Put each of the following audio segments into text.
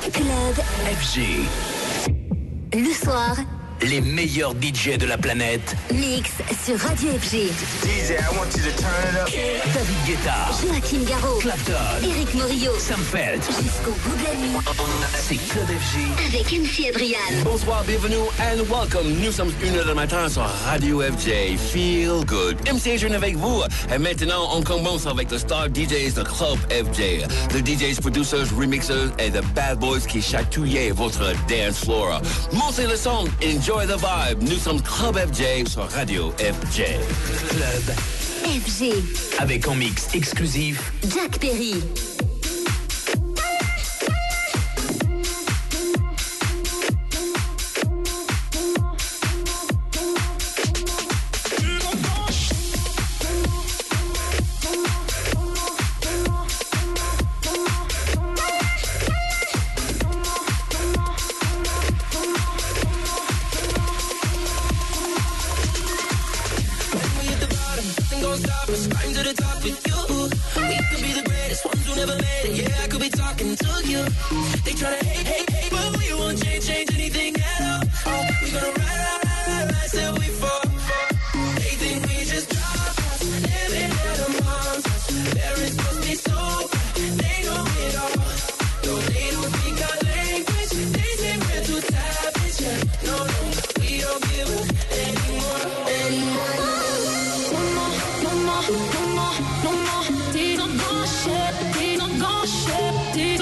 Club FG. le soir, Les meilleurs DJ de la planète. mix sur Radio FG. DJ, I want you to turn it up. David Guetta. Joachim Garraud, Clapton. Eric Morillo, Sam Feld. jusqu'au bout de la nuit C'est Club FG. avec MC Adrian. Bonsoir, bienvenue and welcome. Nous sommes une heure du matin sur Radio FJ. Feel good. MC Adrian avec vous. Et maintenant, on commence avec le star DJs de Club FJ. The DJs, producers, remixers et the bad boys qui chatouillent votre dance floor. Montez le son, enjoy the vibe. Nous sommes Club FJ sur Radio FJ. Club. FG, Avec en mix exclusif. Jack Perry.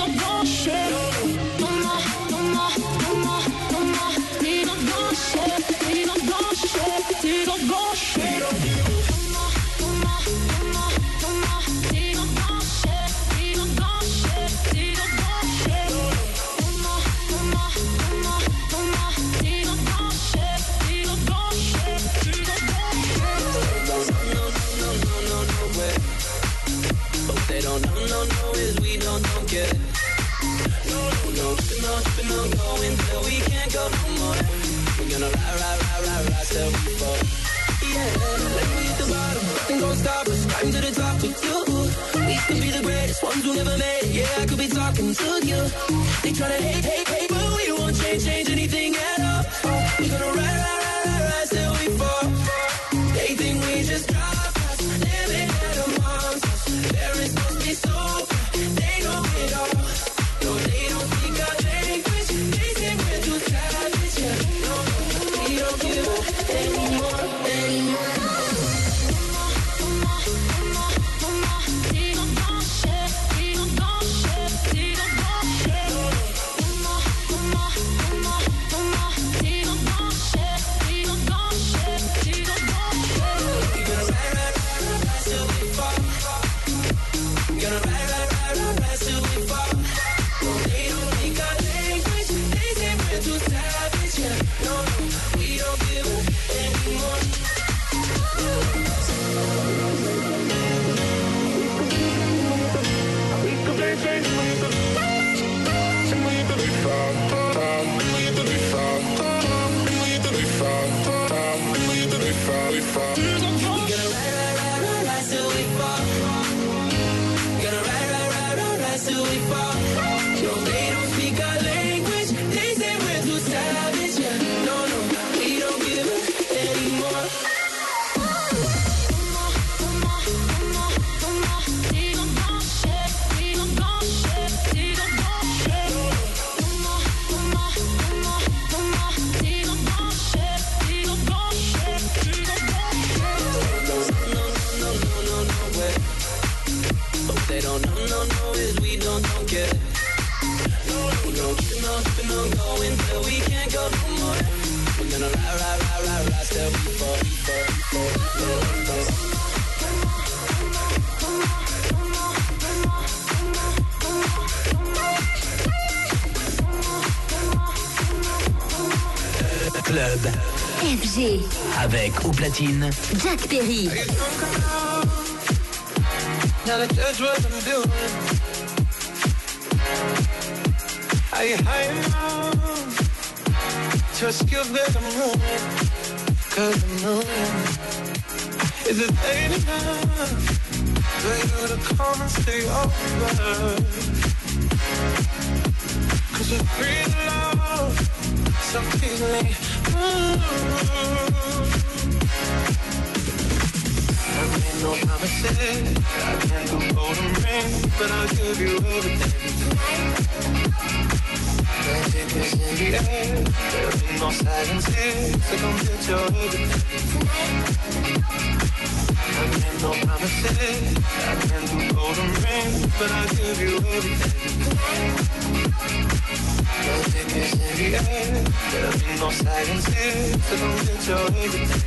These are go no more. We're gonna ride, ride, ride, ride, ride till we fall. Yeah, like we at the bottom, nothing gon' stop us. Climb to the top with you. We could be the greatest ones who never made it. Yeah, I could be talking to you. They tryna hate, hate, hate, but we won't change, change anything at all. We're gonna ride, ride, ride We We're gonna ride, ride, ride, ride, ride till we fall, we fall, we fall, we fall, we fall. Club. FG, Avec au platine. Jack Perry. Now that judge what I'm doing. Are you high enough? Just give that I'm moving. Cause I'm moving. Is it late enough? For you to come and stay over? to love so easily. I made no promises, I can't do golden rings, but I'll give you everything. Is in the air, there'll be no silence here, so come get everything. I made no promises, I can't do golden rings, but I'll give you everything. Magic is in the air, there'll be no silence here, so come get everything.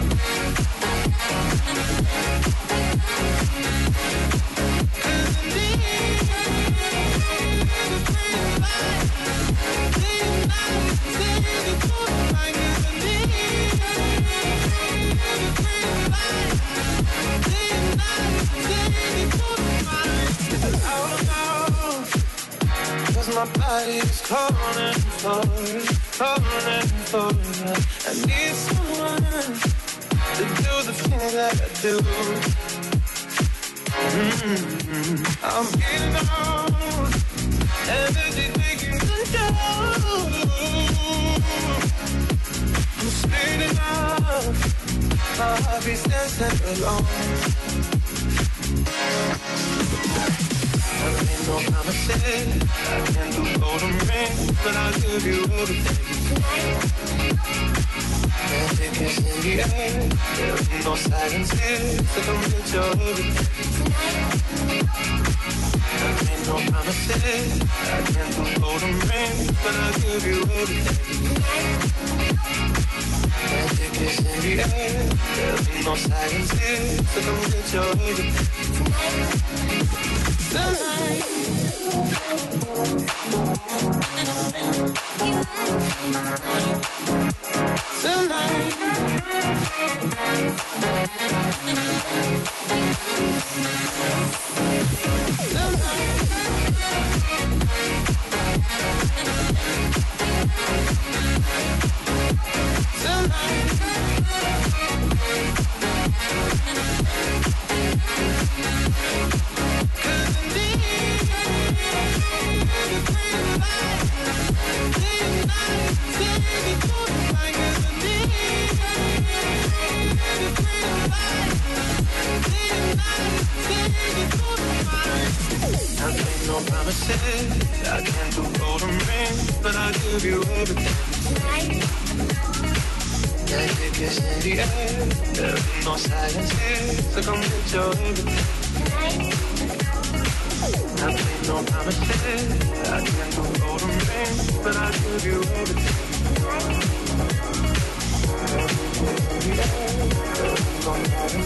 my body is calling for you, calling for you. I need someone to do the things that I do. Mm-hmm. I'm getting on, energy taking control. I'm speeding up, my heart beats dancing alone. I made no promises. I can't do golden rings, but I'll give you everything. Magic is in the air. There There's no silence here, so come get your everything. I made no promises. I can't do golden rings, but I'll give you everything. Magic is in the air. There's no silence here, so come get your everything. I made silence here, so come get your everything. I no promises. I can't do golden rings, but I'll give you everything. Somebody,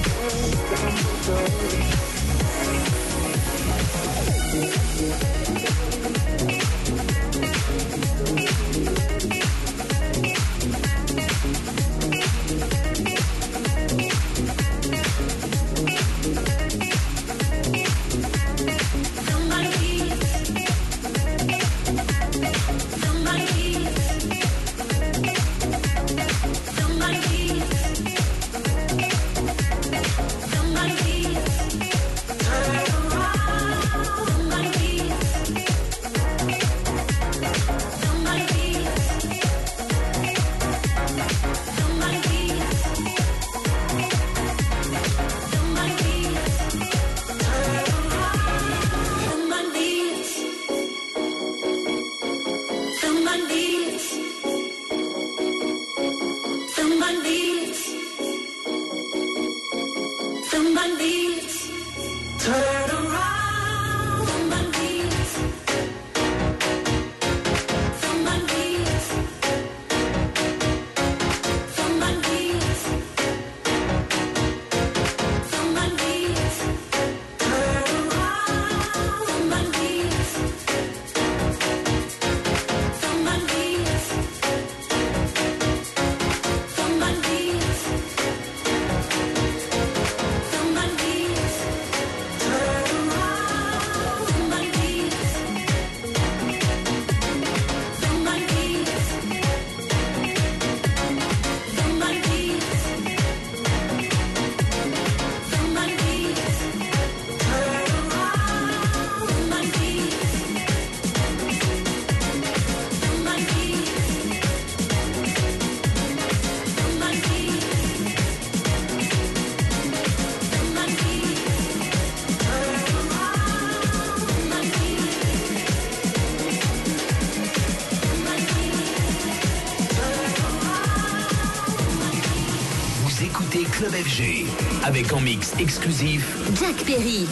Avec en mix exclusif Jack Perry.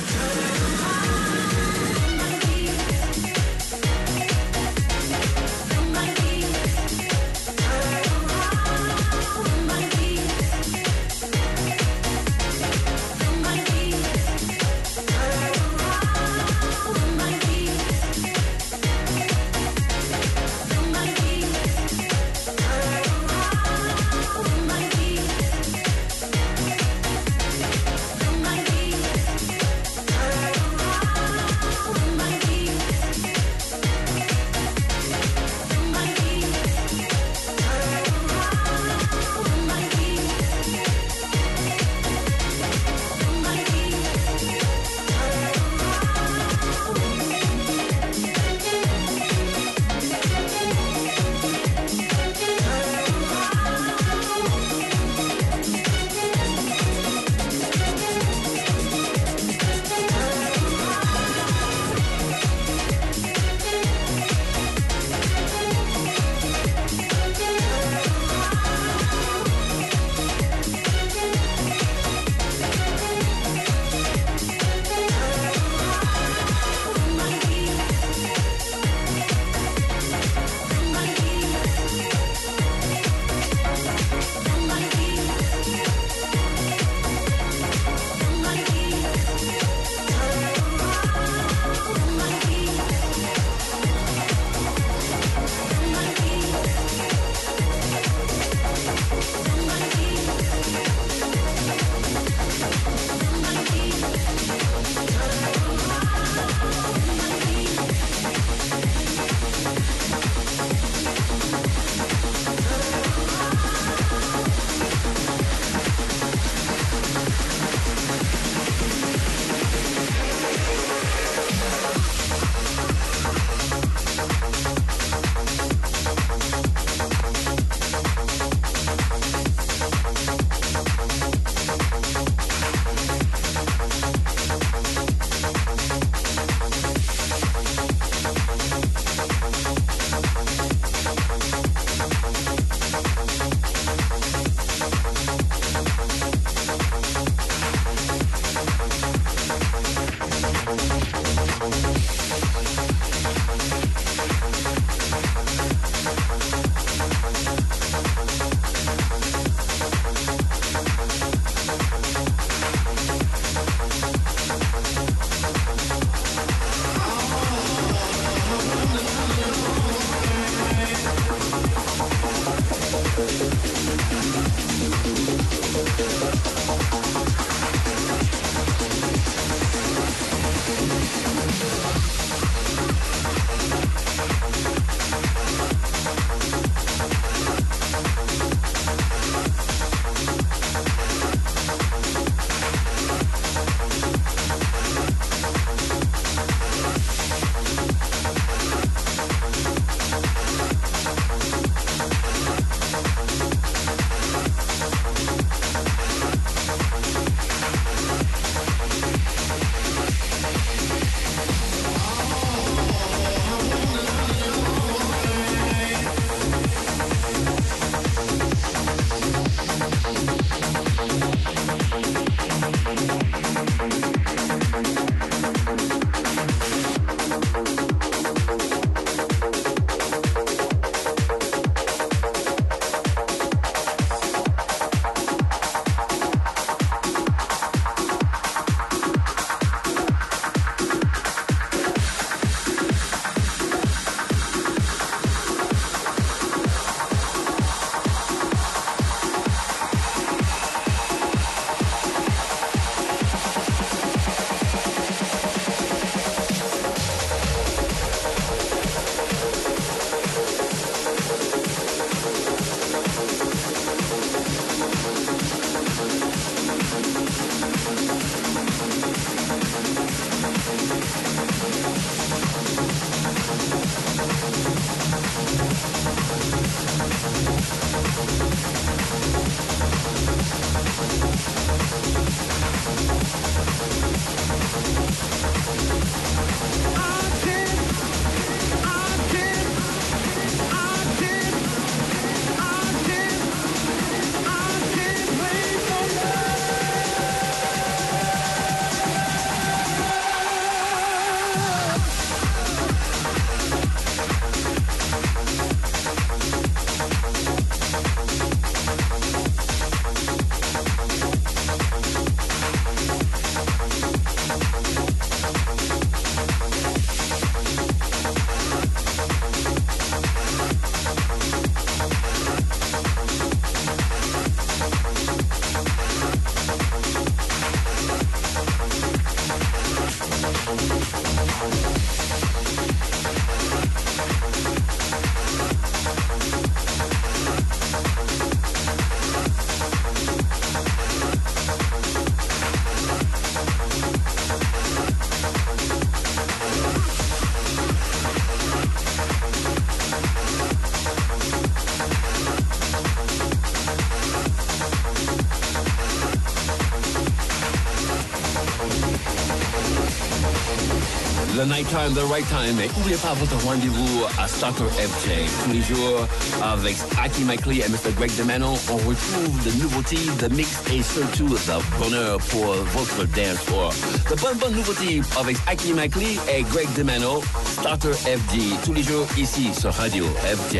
Le nighttime, the right time. Eh, Mais n'oubliez pas votre rendez-vous à Starter FG. Tous les jours, avec Aki McLean et Mr. Greg DeMano, on retrouve de nouveautés, de mix et surtout le bonheur pour votre dance floor. De bonnes, bonnes nouveautés avec Aki McLean et Greg DeMano, Starter FG. Tous les jours ici sur Radio FG.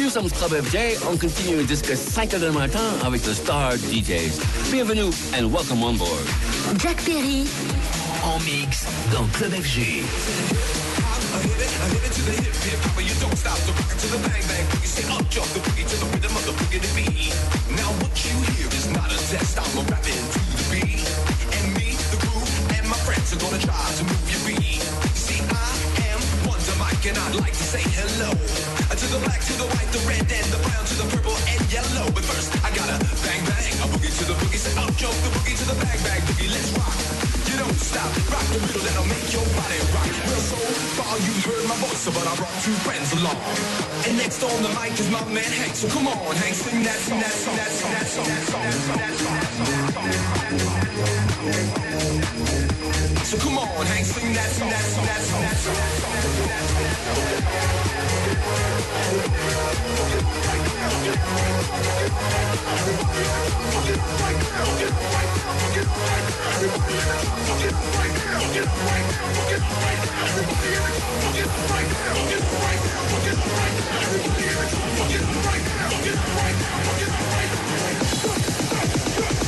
Nous sommes Club FG. On continue jusqu'à 5 h du matin avec le Star DJs. Bienvenue and welcome on board. Jack Perry. En mix dans Club FG. And to to say hello to the black, to the white, the red, and the brown, to the purple and yellow. But first, I gotta bang bang, a boogie to the boogie, up the boogie to the bang bang boogie. Let's rock. You don't stop, rock the middle, that'll make your body rock. Well, so far you've heard my voice, but I brought two friends along. And next on the mic is my man Hank. So come on, Hank, sing that, sing that, sing that, sing that song, that song, that song, that song. So come on, Hank sing that, song, that, song, that, song, that, Get right now, get right now, get right now, get right now.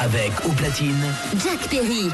avec au platine Jack Perry.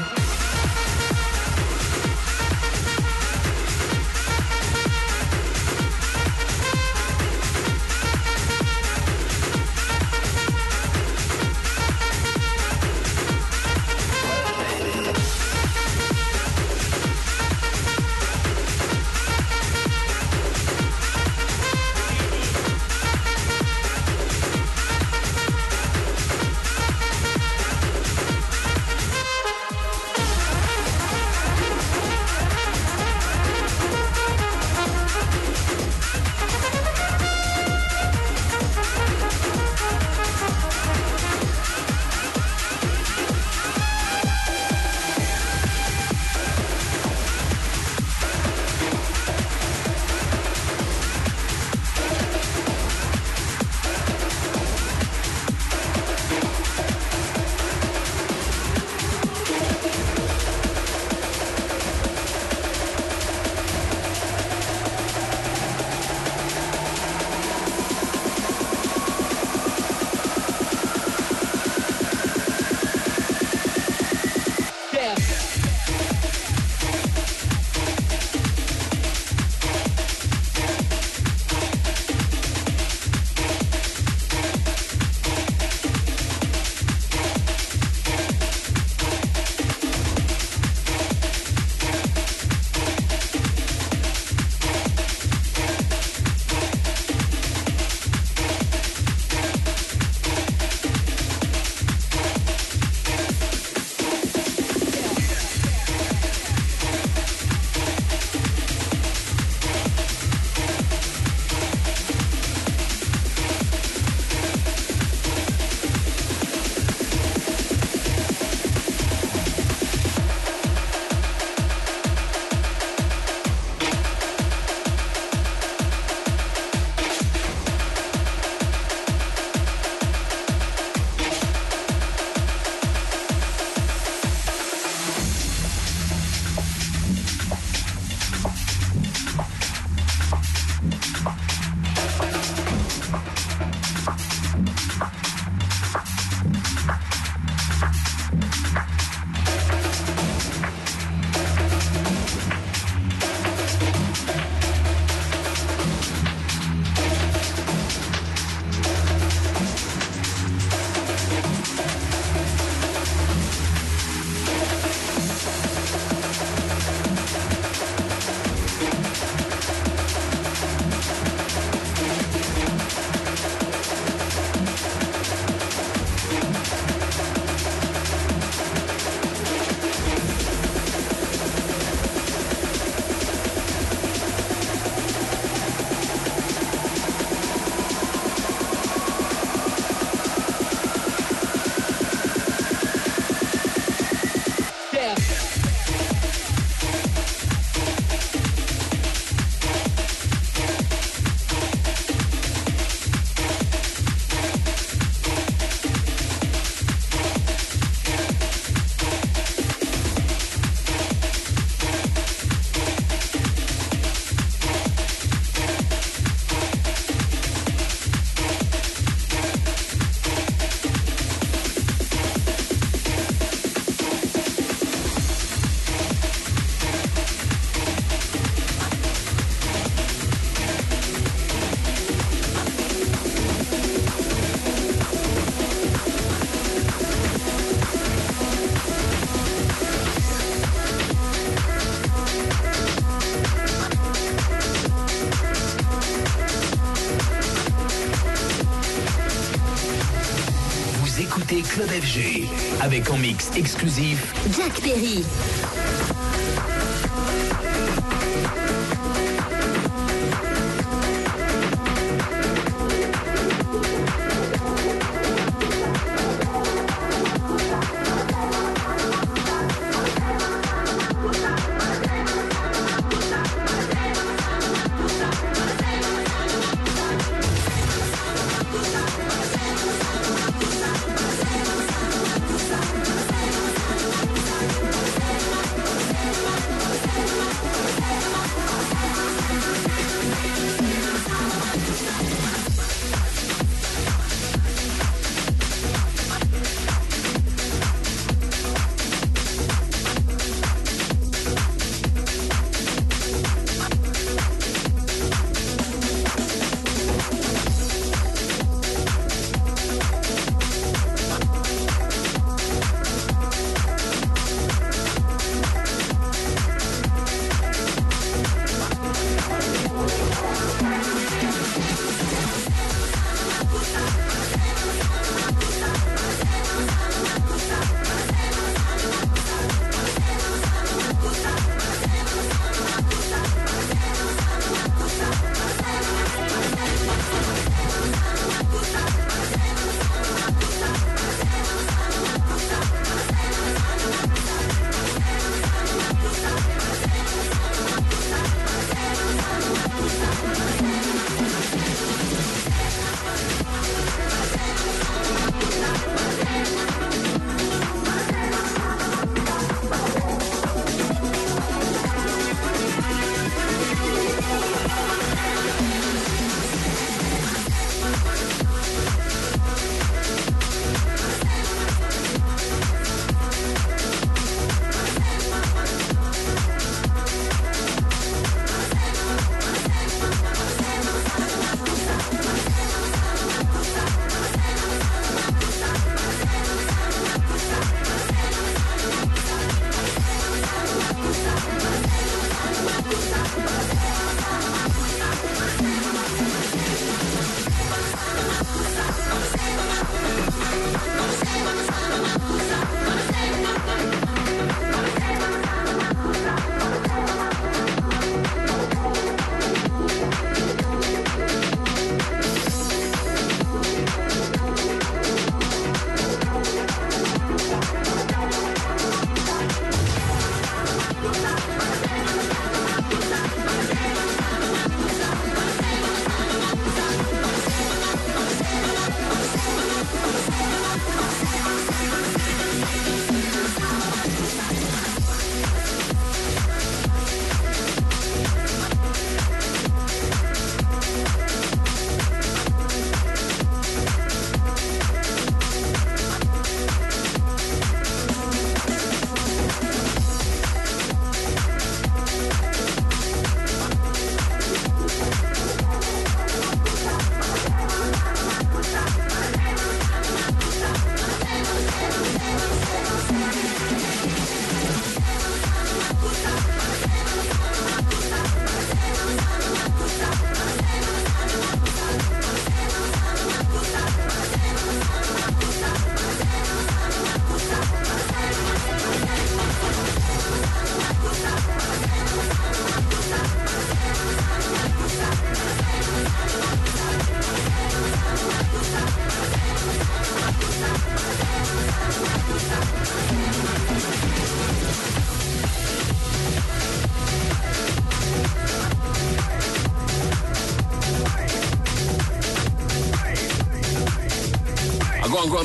Écoutez Club FG avec en mix exclusif Jack Perry.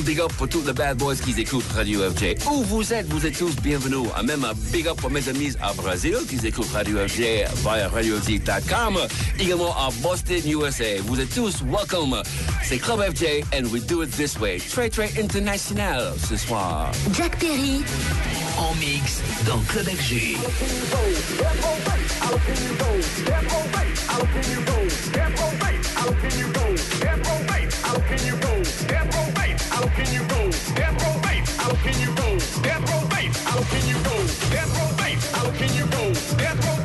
Big up pour tous les bad boys qui écoutent Radio FJ. Où vous êtes, vous êtes tous bienvenus. Ah, Même un big up pour mes amis à Brésil qui écoutent Radio FJ via RadioZ.com. Également à Boston, USA. Vous êtes tous welcome. C'est Club FJ and we do it this way. Très, très international ce soir. Jack Perry, En mix dans Club FG. How How can you go? Death row Base. How can you go? Death row Base. How can you go? Death row Base. How can you go? Death row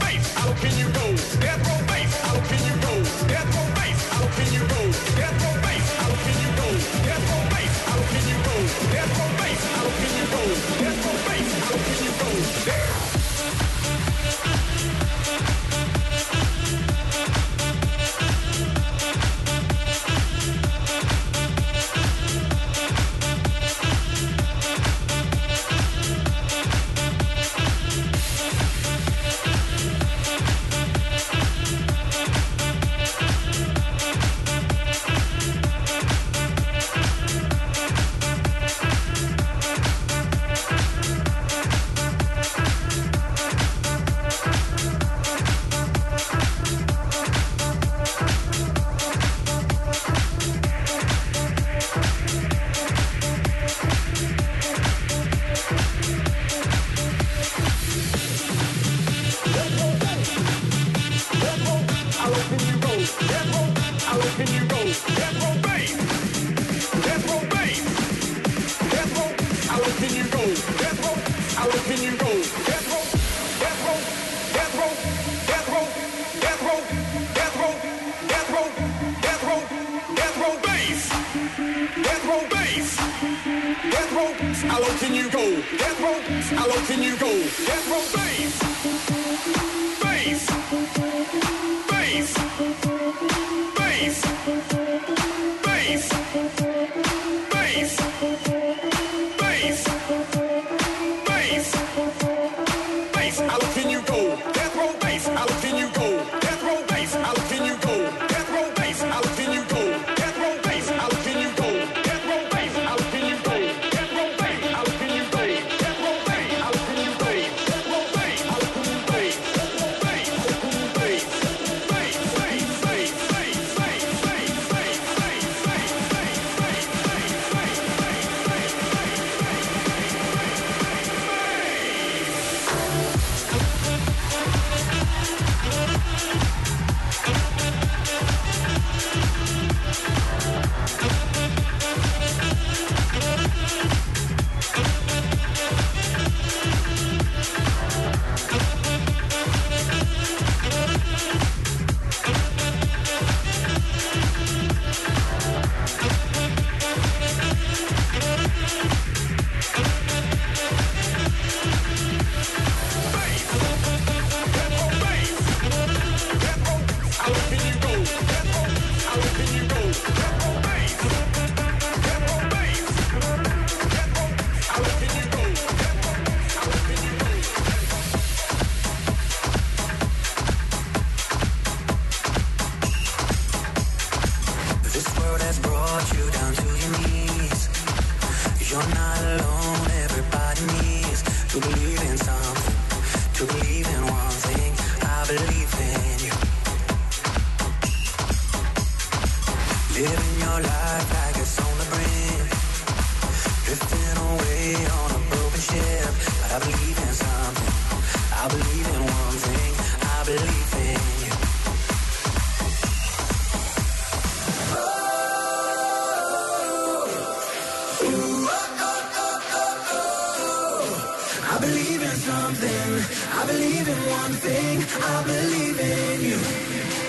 I believe in one thing. I believe in you.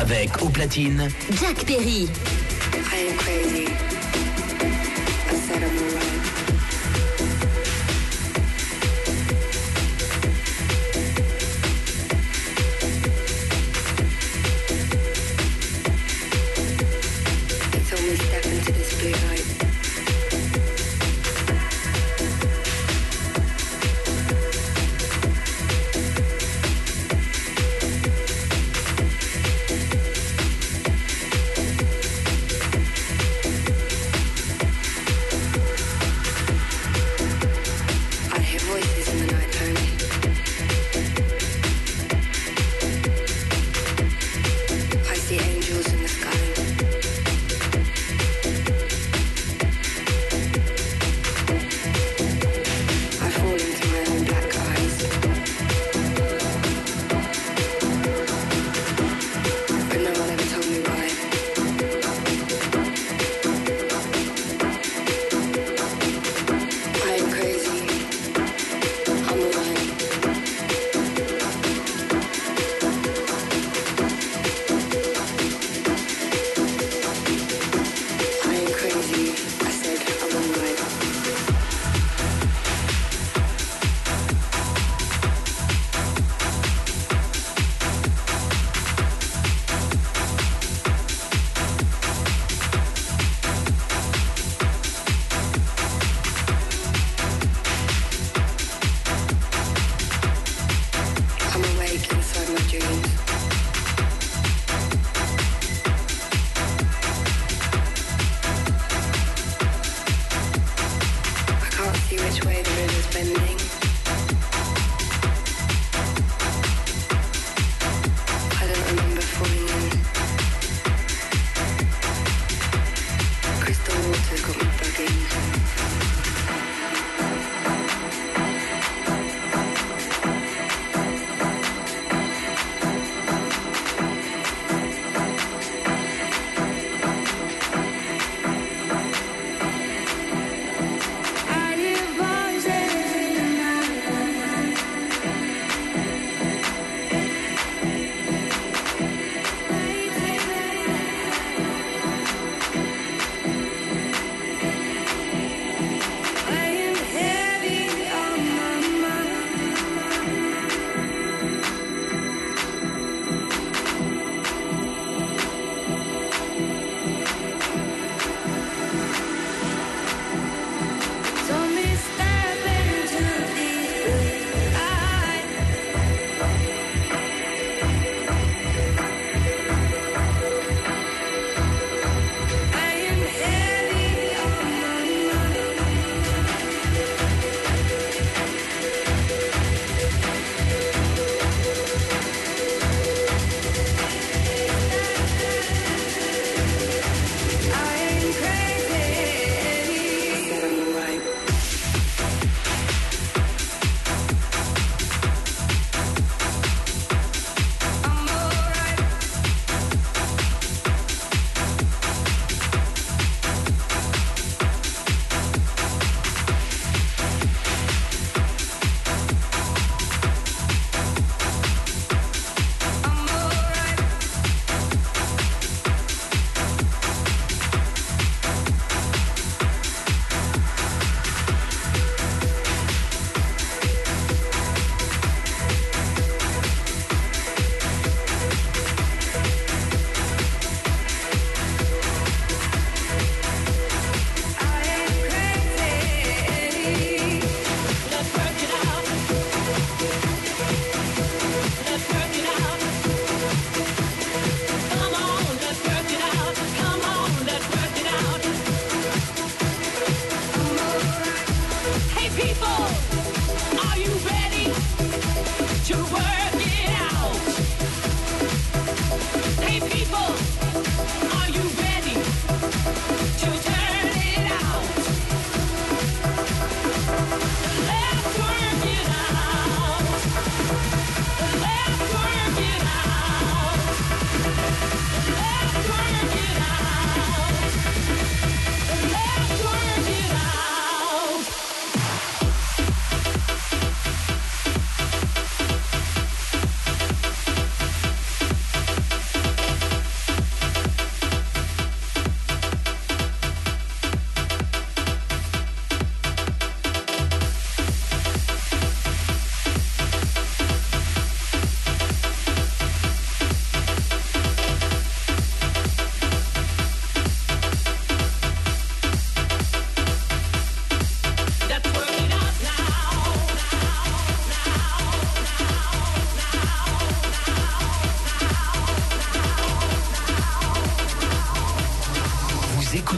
Avec au platine Jack Perry.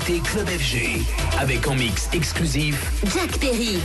Écoutez Club FG avec en mix exclusif Jack Perry.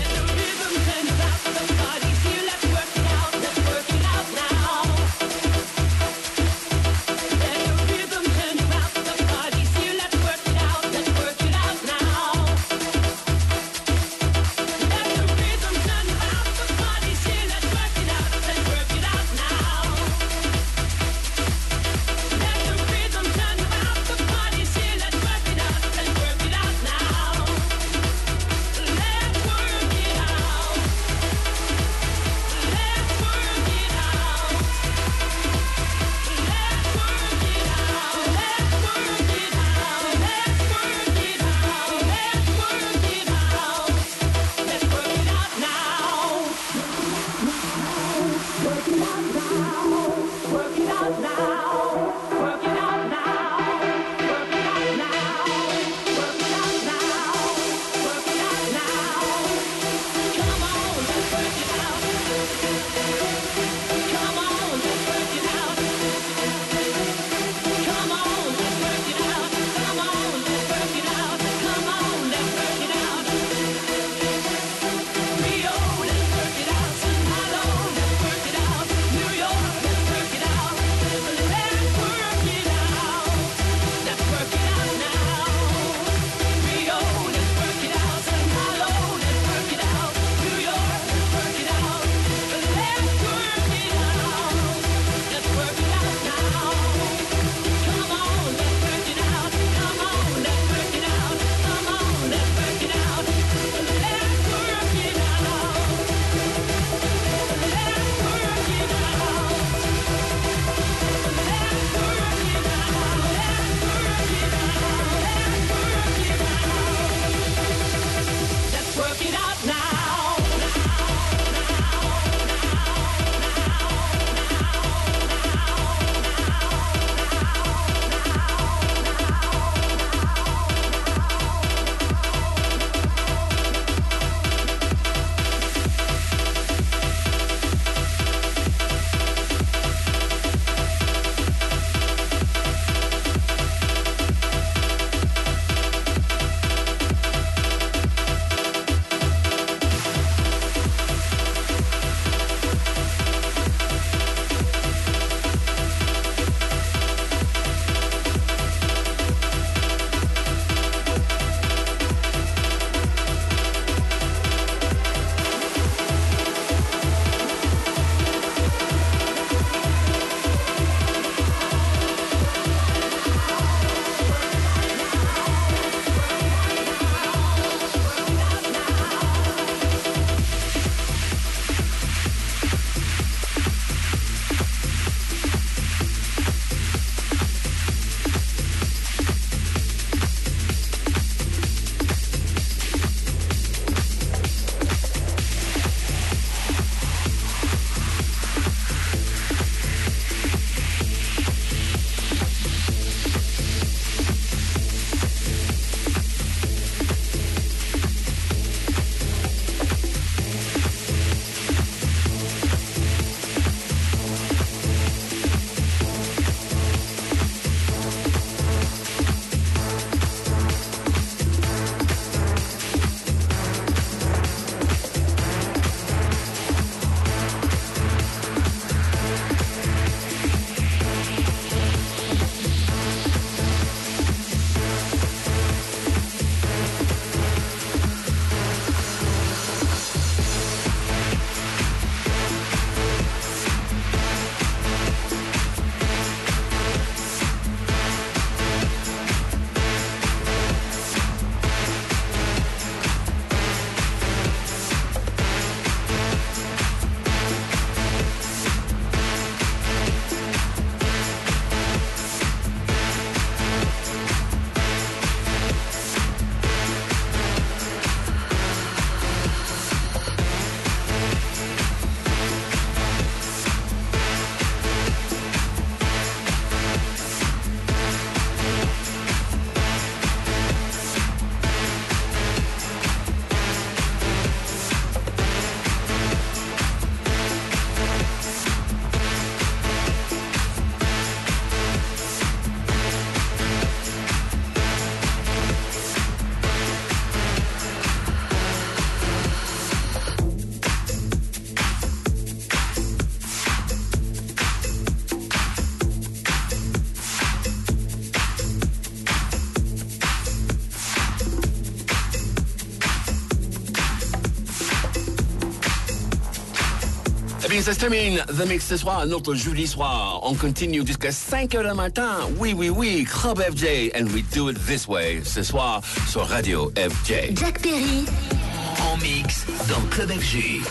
Ça se termine The Mix ce soir, notre jeudi soir. On continue jusqu'à 5 heures du matin. Oui, oui, oui, Club FJ, and we do it this way. Ce soir, sur Radio FJ. Jack Perry. En mix dans Club FG.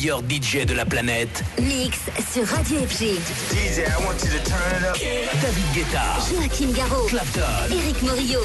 Meilleurs DJ de la planète. mix sur Radio FG. DJ, I want you to turn it up. David Guetta, Joachim Garraud. Clapton, Eric Morillo.